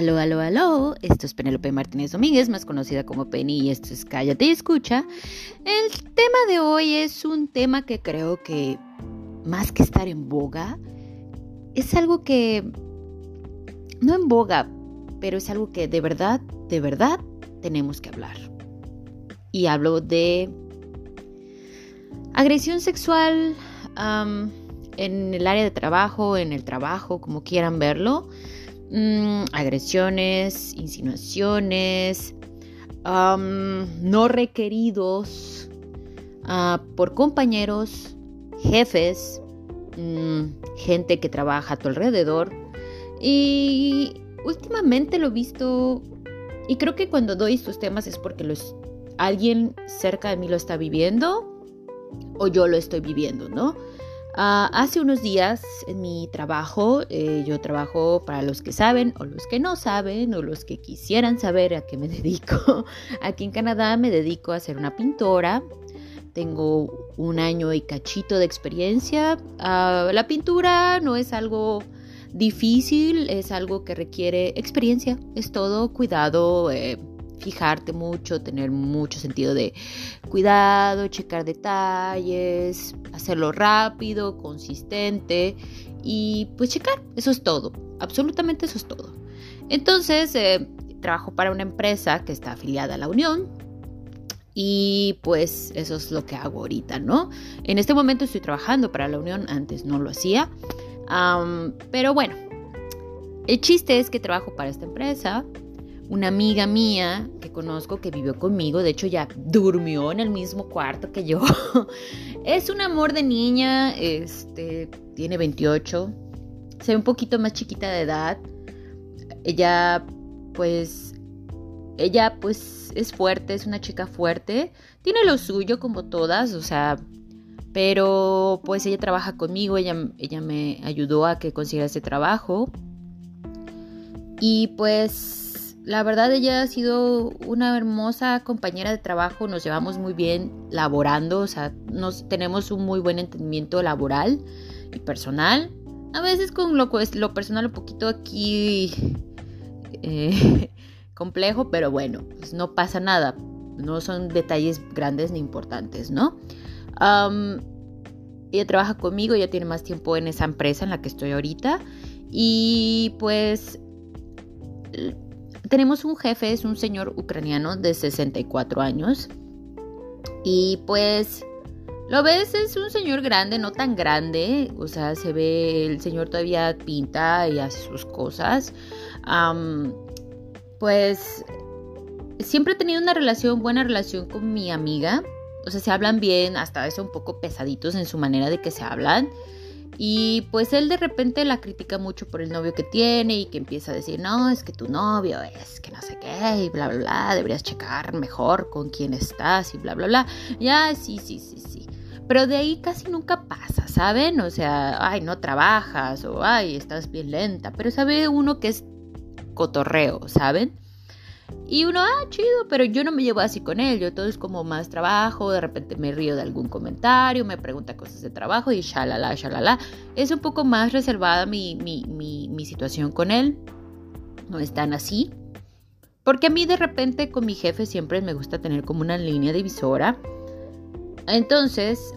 Aló, aló, aló. Esto es Penélope Martínez Domínguez, más conocida como Penny, y esto es Cállate y Escucha. El tema de hoy es un tema que creo que, más que estar en boga, es algo que. No en boga, pero es algo que de verdad, de verdad tenemos que hablar. Y hablo de agresión sexual en el área de trabajo, en el trabajo, como quieran verlo Mm, agresiones, insinuaciones, no requeridos ah, por compañeros, jefes, mm, gente que trabaja a tu alrededor. Y últimamente lo he visto, y creo que cuando doy estos temas es porque alguien cerca de mí lo está viviendo o yo lo estoy viviendo, ¿no? Ah, hace unos días en mi trabajo, eh, yo trabajo para los que saben o los que no saben o los que quisieran saber a qué me dedico. Aquí en Canadá me dedico a ser una pintora. Tengo un año y cachito de experiencia. Ah, la pintura no es algo difícil, es algo que requiere experiencia. Es todo cuidado. Eh, fijarte mucho, tener mucho sentido de cuidado, checar detalles, hacerlo rápido, consistente y pues checar, eso es todo, absolutamente eso es todo. Entonces, eh, trabajo para una empresa que está afiliada a la Unión, y pues eso es lo que hago ahorita, ¿no? En este momento estoy trabajando para la Unión, antes no lo hacía. pero bueno, el chiste es que trabajo para esta empresa una amiga mía que conozco que vivió conmigo, de hecho ya durmió en el mismo cuarto que yo. es un amor de niña, este, tiene 28, se ve un poquito más chiquita de edad. Ella, pues, ella, pues, es fuerte, es una chica fuerte, tiene lo suyo como todas, o sea, pero pues ella trabaja conmigo, ella, ella me ayudó a que consiguiera ese trabajo. Y pues la verdad ella ha sido una hermosa compañera de trabajo, nos llevamos muy bien laborando, o sea, nos, tenemos un muy buen entendimiento laboral y personal. A veces con lo, personal un poquito aquí eh, complejo, pero bueno, pues no pasa nada. No son detalles grandes ni importantes, ¿no? ella trabaja conmigo, ya tiene más tiempo en esa empresa en la que estoy ahorita. Y pues tenemos un jefe, es un señor ucraniano de 64 años. Y pues lo ves, es un señor grande, no tan grande. O sea, se ve, el señor todavía pinta y hace sus cosas. pues siempre he tenido una relación, buena relación con mi amiga. O sea, se hablan bien, hasta eso un poco pesaditos en su manera de que se hablan. Y pues él de repente la critica mucho por el novio que tiene y que empieza a decir, no, es que tu novio es que no sé qué y bla, bla, bla, deberías checar mejor con quién estás y bla, bla, bla. Ya, sí, sí, sí, sí. Pero de ahí casi nunca pasa, ¿saben? O sea, ay, no trabajas o ay, estás bien lenta. Pero sabe uno que es cotorreo, ¿saben? Y uno, ah, chido, pero yo no me llevo así con él. Yo todo es como más trabajo, de repente me río de algún comentario, me pregunta cosas de trabajo y shalala, shalala. Es un poco más reservada mi, mi, mi, situación con él. No es tan así. Porque a mí de repente con mi jefe siempre me gusta tener como una línea divisora. Entonces,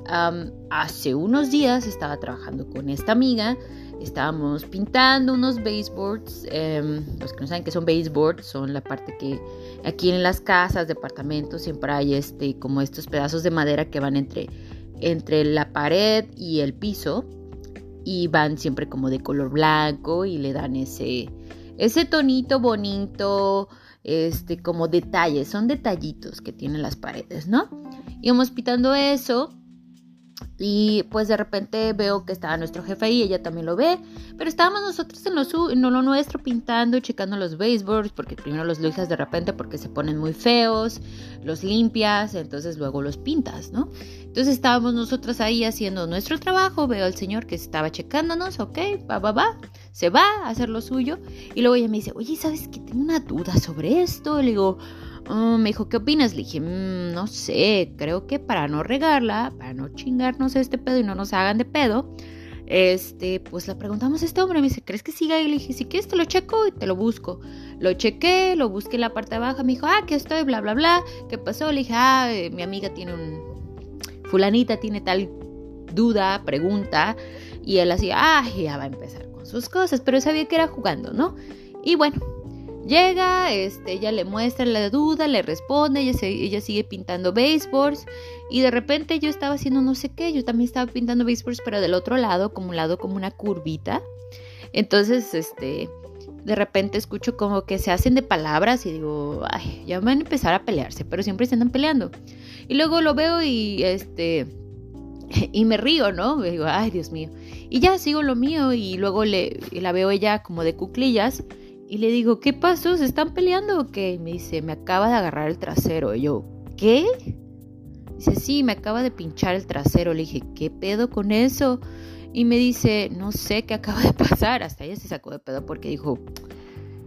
hace unos días estaba trabajando con esta amiga estábamos pintando unos baseboards. Em, los que no saben qué son baseboards son la parte que aquí en las casas, departamentos, siempre hay este, como estos pedazos de madera que van entre, entre la pared y el piso. Y van siempre como de color blanco y le dan ese, ese tonito bonito, este, como detalles, son detallitos que tienen las paredes, ¿no? Íbamos pintando eso y pues de repente veo que estaba nuestro jefe ahí, ella también lo ve, pero estábamos nosotros en lo, en lo nuestro pintando, checando los baseboards, porque primero los lijas de repente porque se ponen muy feos, los limpias, entonces luego los pintas, ¿no? Entonces estábamos nosotros ahí haciendo nuestro trabajo, veo al señor que estaba checándonos, ok, va, va, va, se va a hacer lo suyo, y luego ella me dice, oye, ¿sabes que Tengo una duda sobre esto, le digo, Oh, me dijo, ¿qué opinas? Le dije, mm, no sé, creo que para no regarla, para no chingarnos este pedo y no nos hagan de pedo, este, pues le preguntamos a este hombre, me dice, ¿crees que siga? Y le dije, si quieres te lo checo y te lo busco. Lo chequé, lo busqué en la parte de abajo, me dijo, ah, que estoy, bla, bla, bla. ¿Qué pasó? Le dije, ah, eh, mi amiga tiene un... Fulanita tiene tal duda, pregunta. Y él así, ah, ya va a empezar con sus cosas, pero sabía que era jugando, ¿no? Y bueno, Llega, este, ella le muestra la duda, le responde, ella, ella sigue pintando baseballs y de repente yo estaba haciendo no sé qué, yo también estaba pintando baseballs pero del otro lado, como un lado como una curvita. Entonces, este, de repente escucho como que se hacen de palabras y digo, ay, ya van a empezar a pelearse, pero siempre se andan peleando. Y luego lo veo y este y me río, ¿no? Me digo, ay, Dios mío. Y ya sigo lo mío y luego le la veo ella como de cuclillas y le digo, ¿qué pasó? ¿Se están peleando o qué? Y me dice, me acaba de agarrar el trasero. Y yo, ¿qué? Dice, sí, me acaba de pinchar el trasero. Le dije, ¿qué pedo con eso? Y me dice, no sé qué acaba de pasar. Hasta ella se sacó de pedo porque dijo,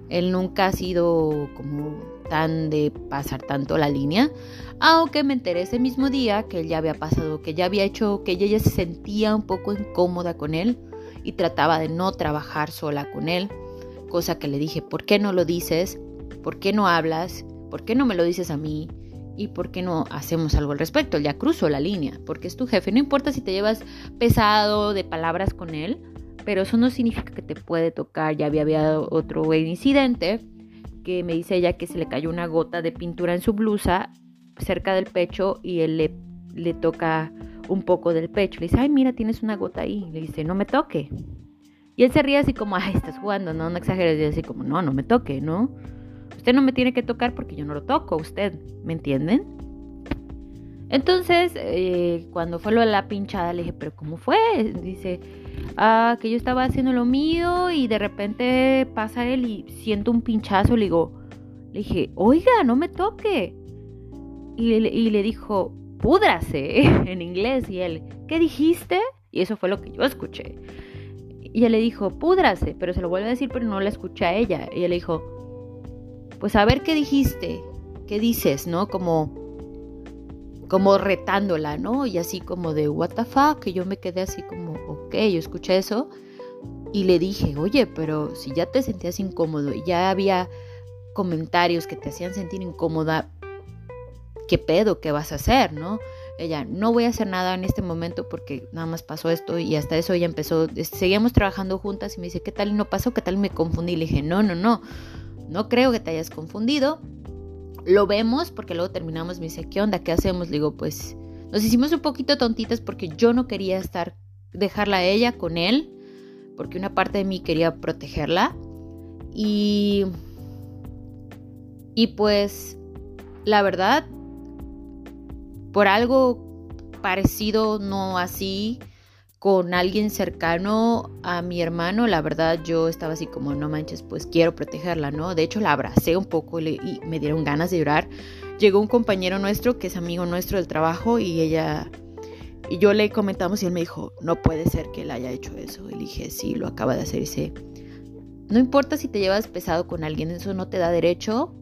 él nunca ha sido como tan de pasar tanto la línea. Aunque me enteré ese mismo día que él ya había pasado, que ya había hecho, que ella ya se sentía un poco incómoda con él y trataba de no trabajar sola con él cosa que le dije, ¿por qué no lo dices? ¿Por qué no hablas? ¿Por qué no me lo dices a mí? ¿Y por qué no hacemos algo al respecto? Ya cruzo la línea, porque es tu jefe. No importa si te llevas pesado de palabras con él, pero eso no significa que te puede tocar. Ya había, había otro incidente que me dice ella que se le cayó una gota de pintura en su blusa cerca del pecho y él le, le toca un poco del pecho. Le dice, ay, mira, tienes una gota ahí. Le dice, no me toque. Y él se ríe así como, ay, estás jugando, no, no exageres. Y así como, no, no me toque, ¿no? Usted no me tiene que tocar porque yo no lo toco, usted, ¿me entienden? Entonces, eh, cuando fue lo de la pinchada, le dije, ¿pero cómo fue? Dice, ah, que yo estaba haciendo lo mío y de repente pasa él y siento un pinchazo. Le digo, le dije, oiga, no me toque. Y le, y le dijo, púdrase en inglés. Y él, ¿qué dijiste? Y eso fue lo que yo escuché. Y ella le dijo, púdrase, pero se lo vuelve a decir, pero no la escucha a ella. Y ella le dijo, pues a ver qué dijiste, qué dices, ¿no? Como, como retándola, ¿no? Y así como de, what the fuck, que yo me quedé así como, ok, yo escuché eso. Y le dije, oye, pero si ya te sentías incómodo y ya había comentarios que te hacían sentir incómoda, ¿qué pedo? ¿Qué vas a hacer, no? Ella, no voy a hacer nada en este momento porque nada más pasó esto y hasta eso ella empezó, seguíamos trabajando juntas y me dice, ¿qué tal no pasó? ¿Qué tal me confundí? Le dije, no, no, no, no creo que te hayas confundido. Lo vemos porque luego terminamos, me dice, ¿qué onda? ¿Qué hacemos? Le digo, pues nos hicimos un poquito tontitas porque yo no quería estar, dejarla a ella con él, porque una parte de mí quería protegerla. Y, y pues, la verdad, por algo parecido, no así, con alguien cercano a mi hermano, la verdad yo estaba así como, no manches, pues quiero protegerla, ¿no? De hecho la abracé un poco y, me dieron ganas de llorar. Llegó un compañero nuestro que es amigo nuestro del trabajo y ella y yo le comentamos y él me dijo, no puede ser que él haya hecho eso. Y dije, sí, lo acaba de hacer. Y dice, no importa si te llevas pesado con alguien, eso no te da derecho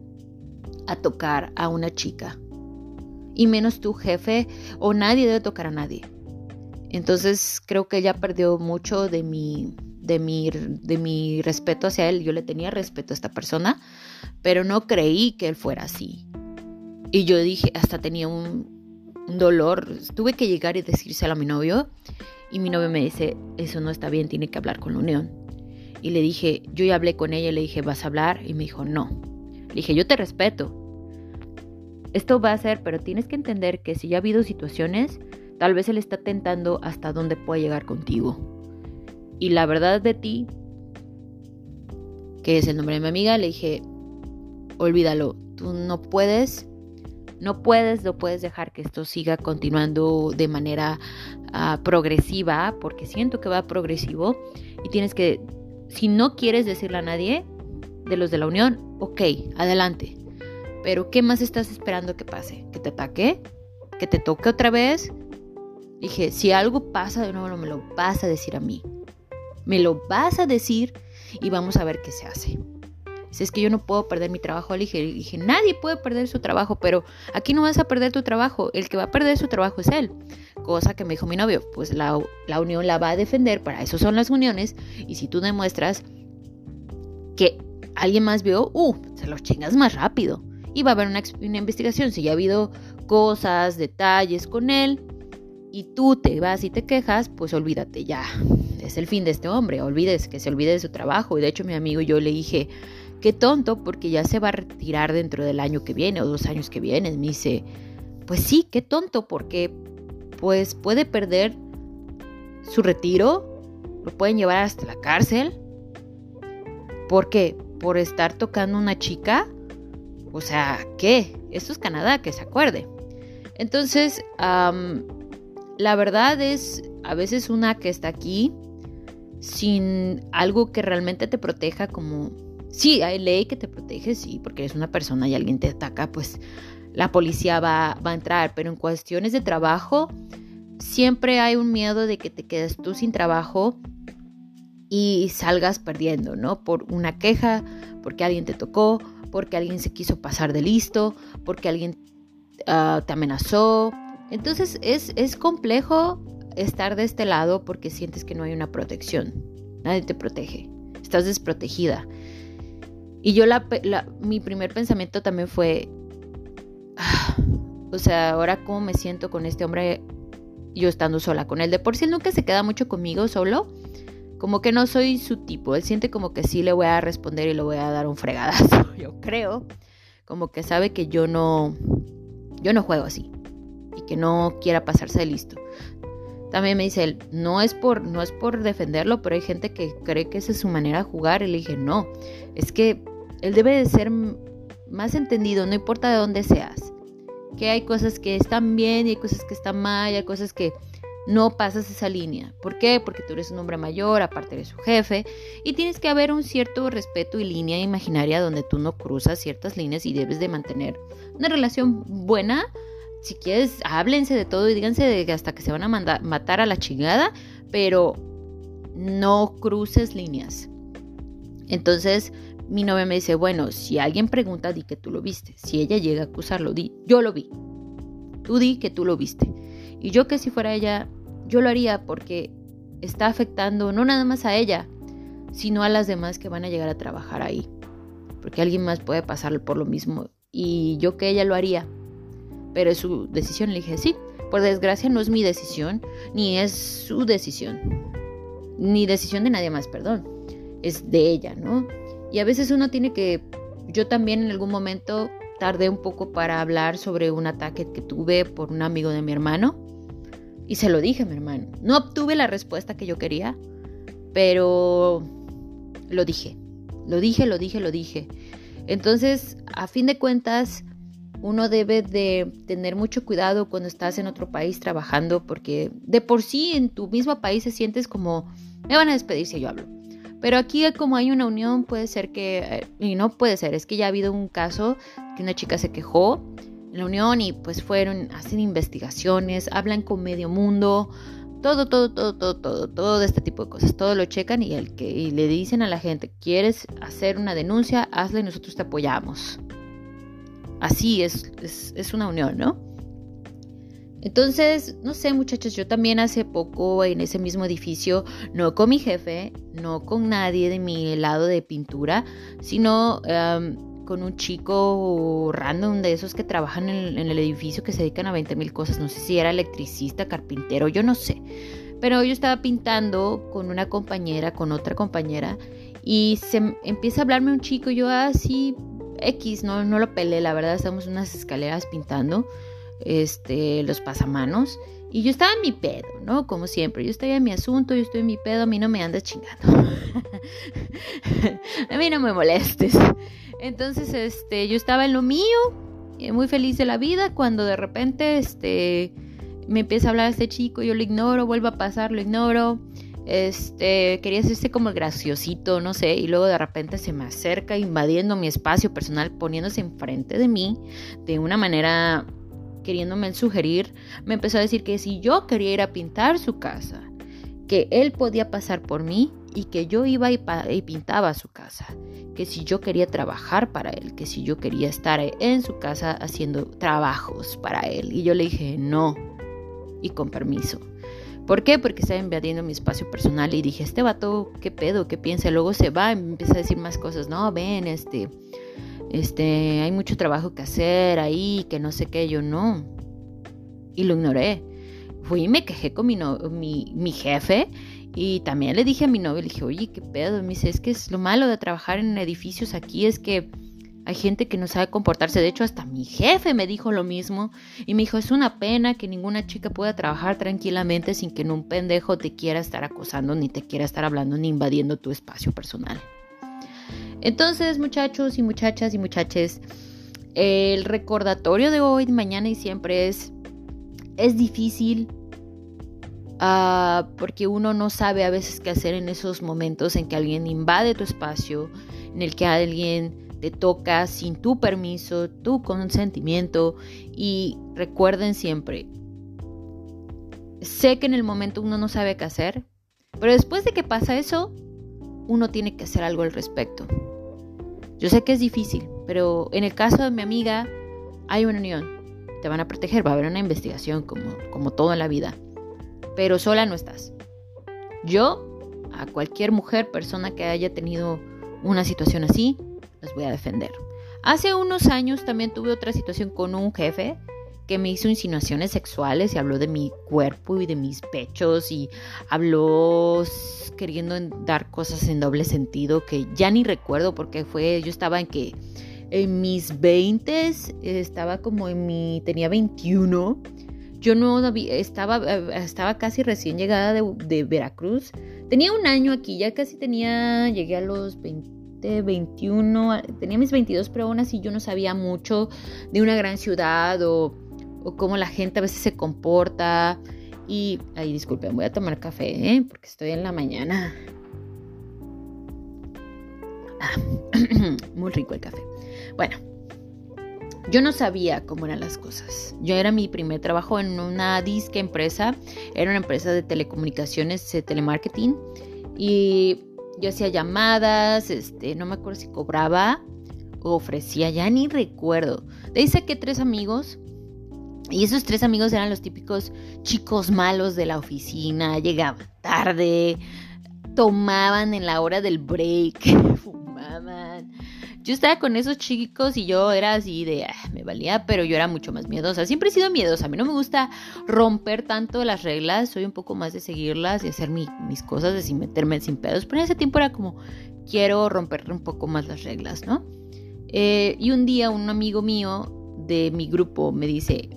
a tocar a una chica y menos tu jefe o nadie debe tocar a nadie. Entonces creo que ella perdió mucho de mi, de mi, de mi respeto hacia él. Yo le tenía respeto a esta persona, pero no creí que él fuera así. Y yo dije, hasta tenía un, dolor. Tuve que llegar y decírselo a mi novio. Y mi novio me dice, eso no está bien, tiene que hablar con la unión. Y le dije, yo ya hablé con ella, le dije, ¿vas a hablar? Y me dijo, no. Le dije, yo te respeto, esto va a ser, pero tienes que entender que si ya ha habido situaciones, tal vez él está tentando hasta dónde puede llegar contigo. Y la verdad de ti, que es el nombre de mi amiga, le dije, olvídalo, tú no puedes, no puedes, no puedes dejar que esto siga continuando de manera ah, progresiva, porque siento que va progresivo y tienes que, si no quieres decirle a nadie de los de la unión, ok, adelante, pero ¿qué más estás esperando que pase? ¿Que te ataque? ¿Que te toque otra vez? Dije, si algo pasa de nuevo, me lo vas a decir a mí. Me lo vas a decir y vamos a ver qué se hace. Si es que yo no puedo perder mi trabajo, le dije, dije, nadie puede perder su trabajo, pero aquí no vas a perder tu trabajo. El que va a perder su trabajo es él. cosa que me dijo mi novio, pues la, la unión la va a defender, para eso son las uniones, y si tú demuestras que alguien más vio, uh, se los chingas más rápido. Y va a haber una, investigación. Si ya ha habido cosas, detalles con él, y tú te vas y te quejas, pues olvídate ya. Es el fin de este hombre. Olvides que se olvide de su trabajo. Y de hecho, mi amigo yo le dije, qué tonto, porque ya se va a retirar dentro del año que viene o dos años que vienen. Me dice, pues sí, qué tonto, porque pues puede perder su retiro, lo pueden llevar hasta la cárcel. ¿Por qué? ¿Por estar tocando una chica? O sea, ¿qué? Esto es Canadá, que se acuerde. Entonces, la verdad es, a veces una que está aquí sin algo que realmente te proteja como... Sí, hay ley que te protege, sí, porque eres una persona y alguien te ataca, pues la policía va, va a entrar, pero en cuestiones de trabajo siempre hay un miedo de que te quedes tú sin trabajo y salgas perdiendo, ¿no? Por una queja, porque alguien te tocó, porque alguien se quiso pasar de listo, porque alguien uh, te amenazó. Entonces es, es complejo estar de este lado porque sientes que no hay una protección. Nadie te protege. Estás desprotegida. Y yo la, mi primer pensamiento también fue, o sea, ahora cómo me siento con este hombre yo estando sola con él. De por sí nunca se queda mucho conmigo solo. Como que no soy su tipo. Él siente como que sí le voy a responder y le voy a dar un fregadazo. Yo creo. Como que sabe que yo no. Yo no juego así. Y que no quiera pasarse de listo. También me dice él, no es por, no es por defenderlo, pero hay gente que cree que esa es su manera de jugar. Y le dije, no. Es que él debe de ser más entendido, no importa de dónde seas que hay cosas que están bien y hay cosas que están mal, y hay cosas que no pasas esa línea. ¿Por qué? Porque tú eres un hombre mayor, aparte de su jefe, y tienes que haber un cierto respeto y línea imaginaria donde tú no cruzas ciertas líneas y debes de mantener una relación buena. Si quieres, háblense de todo y díganse de hasta que se van a matar a la chingada, pero no cruces líneas. Entonces, mi novia me dice, bueno, si alguien pregunta, di que tú lo viste. Si ella llega a acusarlo, di, yo lo vi. Tú di que tú lo viste. Y yo que si fuera ella, yo lo haría porque está afectando no nada más a ella, sino a las demás que van a llegar a trabajar ahí. Porque alguien más puede pasar por lo mismo. Y yo que ella lo haría. Pero es su decisión. Le dije, sí. Por desgracia no es mi decisión, ni es su decisión. Ni decisión de nadie más, perdón. Es de ella, ¿no? Y a veces uno tiene que, yo también en algún momento tardé un poco para hablar sobre un ataque que tuve por un amigo de mi hermano. Y se lo dije a mi hermano. No obtuve la respuesta que yo quería, pero lo dije. Lo dije, lo dije, lo dije. Entonces, a fin de cuentas, uno debe de tener mucho cuidado cuando estás en otro país trabajando, porque de por sí en tu mismo país se sientes como, me van a despedir si yo hablo. Pero aquí como hay una unión puede ser que, eh, y no puede ser, es que ya ha habido un caso que una chica se quejó la unión y pues fueron, hacen investigaciones, hablan con medio mundo, todo, todo, todo, todo, todo, todo este tipo de cosas, todo lo checan y, el que, y le dicen a la gente, ¿quieres hacer una denuncia? Hazla y nosotros te apoyamos. Así es, es, es una unión, ¿no? Entonces, no sé muchachos, yo también hace poco en ese mismo edificio, no con mi jefe, no con nadie de mi lado de pintura, sino con un chico random de esos que trabajan en, el edificio que se dedican a 20 mil cosas, no sé si era electricista, carpintero, yo no sé. Pero yo estaba pintando con una compañera, con otra compañera, y se empieza a hablarme un chico, yo así, ah, X, no, no lo pelé, la verdad, estamos en unas escaleras pintando este, los pasamanos. Y yo estaba en mi pedo, ¿no? Como siempre, yo estoy en mi asunto, yo estoy en mi pedo, a mí no me andas chingando. a mí no me molestes. Entonces, este, yo estaba en lo mío, eh, muy feliz de la vida, cuando de repente, este, me empieza a hablar este chico, yo lo ignoro, vuelvo a pasar, lo ignoro. Este, quería hacerse como el graciosito, no sé, y luego de repente se me acerca invadiendo mi espacio personal, poniéndose enfrente de mí de una manera queriéndome sugerir, me empezó a decir que si yo quería ir a pintar su casa, que él podía pasar por mí y que yo iba y, pintaba su casa, que si yo quería trabajar para él, que si yo quería estar en su casa haciendo trabajos para él. Y yo le dije, no. y con permiso. ¿Por qué? Porque estaba invadiendo mi espacio personal y dije, este vato, ¿qué pedo? ¿Qué piensa? Luego se va y me empieza a decir más cosas. No, ven, este, este, hay mucho trabajo que hacer ahí, que no sé qué, yo no. Y lo ignoré. Fui y me quejé con mi, mi, jefe y también le dije a mi novio, le dije, oye, ¿qué pedo? Me dice, es que es lo malo de trabajar en edificios aquí, es que hay gente que no sabe comportarse. De hecho, hasta mi jefe me dijo lo mismo. Y me dijo, es una pena que ninguna chica pueda trabajar tranquilamente sin que un pendejo te quiera estar acosando, ni te quiera estar hablando, ni invadiendo tu espacio personal. Entonces, muchachos y muchachas y muchaches, el recordatorio de hoy, mañana y siempre es, es difícil uh, porque uno no sabe a veces qué hacer en esos momentos en que alguien invade tu espacio, en el que alguien te toca sin tu permiso, tu consentimiento. Y recuerden siempre, sé que en el momento uno no sabe qué hacer, pero después de que pasa eso, uno tiene que hacer algo al respecto. Yo sé que es difícil, pero en el caso de mi amiga hay una unión. Te van a proteger, va a haber una investigación como, como todo en la vida. Pero sola no estás. Yo, a cualquier mujer, persona que haya tenido una situación así, voy a defender. Hace unos años también tuve otra situación con un jefe que me hizo insinuaciones sexuales y habló de mi cuerpo y de mis pechos y habló queriendo dar cosas en doble sentido que ya ni recuerdo porque fue, yo estaba en que en mis 20 estaba como en mi, tenía 21. Yo no estaba, estaba casi recién llegada de, de Veracruz. Tenía un año aquí, ya casi tenía, llegué a los 20 21, tenía mis 22, pero aún así yo no sabía mucho de una gran ciudad o, cómo la gente a veces se comporta. Y, ay, disculpen, voy a tomar café, ¿eh? porque estoy en la mañana. Ah, muy rico el café. Bueno, yo no sabía cómo eran las cosas. Yo era mi primer trabajo en una disque empresa, era una empresa de telecomunicaciones, de telemarketing, y yo hacía llamadas, este, no me acuerdo si cobraba o ofrecía, ya ni recuerdo. De ahí saqué tres amigos. Y esos tres amigos eran los típicos chicos malos de la oficina, llegaban tarde, tomaban en la hora del break, fumaban, yo estaba con esos chicos y yo era así de, ah, me valía, pero yo era mucho más miedosa. Siempre he sido miedosa. A mí no me gusta romper tanto las reglas. Soy un poco más de seguirlas y hacer mis cosas, de sin meterme sin pedos. Pero en ese tiempo era como, quiero romper un poco más las reglas, ¿no? Eh, y un día un amigo mío de mi grupo me dice,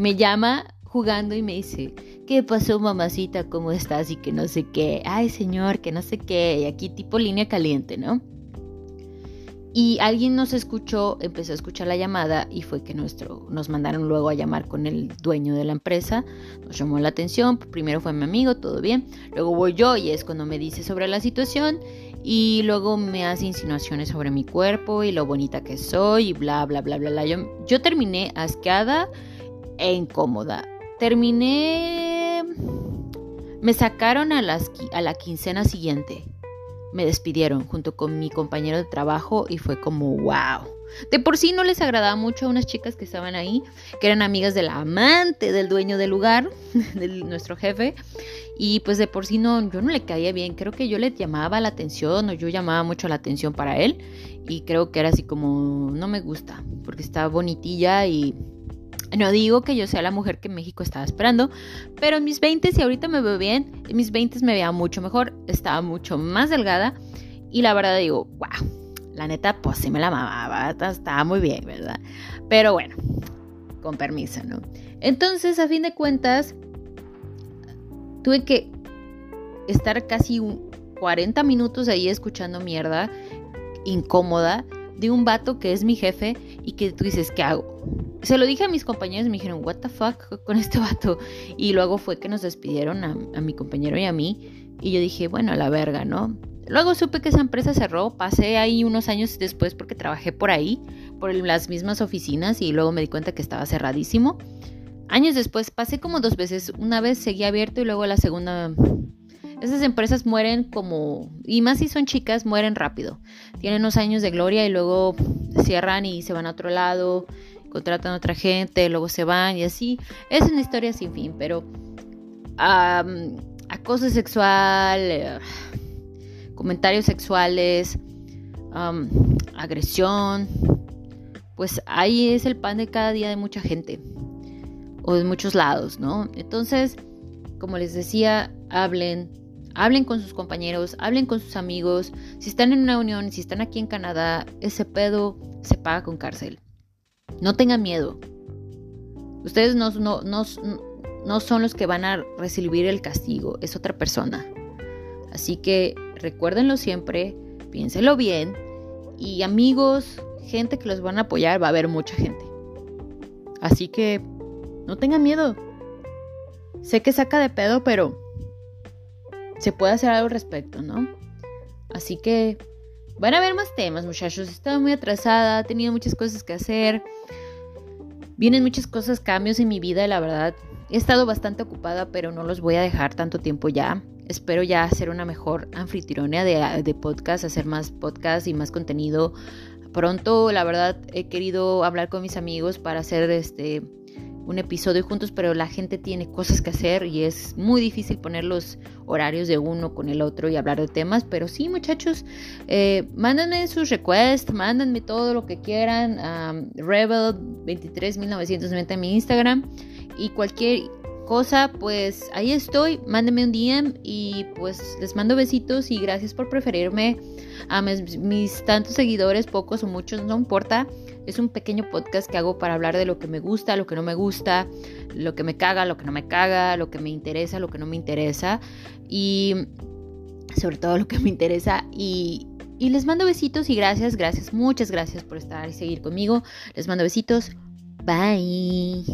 me llama jugando y me dice, ¿qué pasó mamacita? ¿Cómo estás? Y que no sé qué. Ay señor, que no sé qué. Y aquí tipo línea caliente, ¿no? Y alguien nos escuchó, empezó a escuchar la llamada y fue que nuestro, nos mandaron luego a llamar con el dueño de la empresa. Nos llamó la atención, primero fue mi amigo, todo bien. Luego voy yo y es cuando me dice sobre la situación y luego me hace insinuaciones sobre mi cuerpo y lo bonita que soy y bla, bla, bla, bla, bla. Yo, yo terminé asqueada e incómoda. Terminé... Me sacaron a, las, a la quincena siguiente me despidieron junto con mi compañero de trabajo y fue como wow. De por sí no les agradaba mucho a unas chicas que estaban ahí, que eran amigas de la amante del dueño del lugar, de nuestro jefe, y pues de por sí no, yo no le caía bien, creo que yo le llamaba la atención o yo llamaba mucho la atención para él y creo que era así como no me gusta, porque estaba bonitilla y no digo que yo sea la mujer que México estaba esperando, pero en mis 20 y ahorita me veo bien, en mis 20 me veía mucho mejor, estaba mucho más delgada y la verdad digo, wow, la neta pues sí me la mamaba, estaba muy bien, ¿verdad? Pero bueno, con permiso, ¿no? Entonces, a fin de cuentas, tuve que estar casi 40 minutos ahí escuchando mierda incómoda de un vato que es mi jefe y que tú dices, ¿qué hago? Se lo dije a mis compañeros y me dijeron, ¿What the fuck con este vato? Y luego fue que nos despidieron a, mi compañero y a mí. Y yo dije, bueno, a la verga, ¿no? Luego supe que esa empresa cerró, pasé ahí unos años después porque trabajé por ahí, por las mismas oficinas y luego me di cuenta que estaba cerradísimo. Años después pasé como dos veces, una vez seguí abierto y luego la segunda esas empresas mueren como, y más si son chicas, mueren rápido. Tienen unos años de gloria y luego cierran y se van a otro lado contratan a otra gente, luego se van y así. Es una historia sin fin, pero acoso sexual, eh, comentarios sexuales, agresión, pues ahí es el pan de cada día de mucha gente o de muchos lados, ¿no? Entonces, como les decía, hablen, hablen con sus compañeros, hablen con sus amigos. Si están en una unión, si están aquí en Canadá, ese pedo se paga con cárcel. No tengan miedo. Ustedes no, no, no son los que van a recibir el castigo, es otra persona. Así que recuérdenlo siempre, piénsenlo bien y amigos, gente que los van a apoyar, va a haber mucha gente. Así que no tengan miedo. Sé que saca de pedo, pero se puede hacer algo al respecto, ¿no? Así que van a haber más temas, muchachos. Estaba muy atrasada, he tenido muchas cosas que hacer. Vienen muchas cosas, cambios en mi vida, la verdad. He estado bastante ocupada, pero no los voy a dejar tanto tiempo ya. Espero ya hacer una mejor anfitriona de, de podcast, hacer más podcast y más contenido. Pronto, la verdad, he querido hablar con mis amigos para hacer este un episodio juntos, pero la gente tiene cosas que hacer y es muy difícil poner los horarios de uno con el otro y hablar de temas. Pero sí, muchachos, eh, mándenme sus requests, mándenme todo lo que quieran. Rebel23990 en mi Instagram y cualquier cosa, pues ahí estoy. Mándenme un DM y pues les mando besitos y gracias por preferirme a mis tantos seguidores, pocos o muchos, no importa. Es un pequeño podcast que hago para hablar de lo que me gusta, lo que no me gusta, lo que me caga, lo que no me caga, lo que me interesa, lo que no me interesa y sobre todo lo que me interesa y, les mando besitos y gracias, gracias, muchas gracias por estar y seguir conmigo. Les mando besitos. Bye.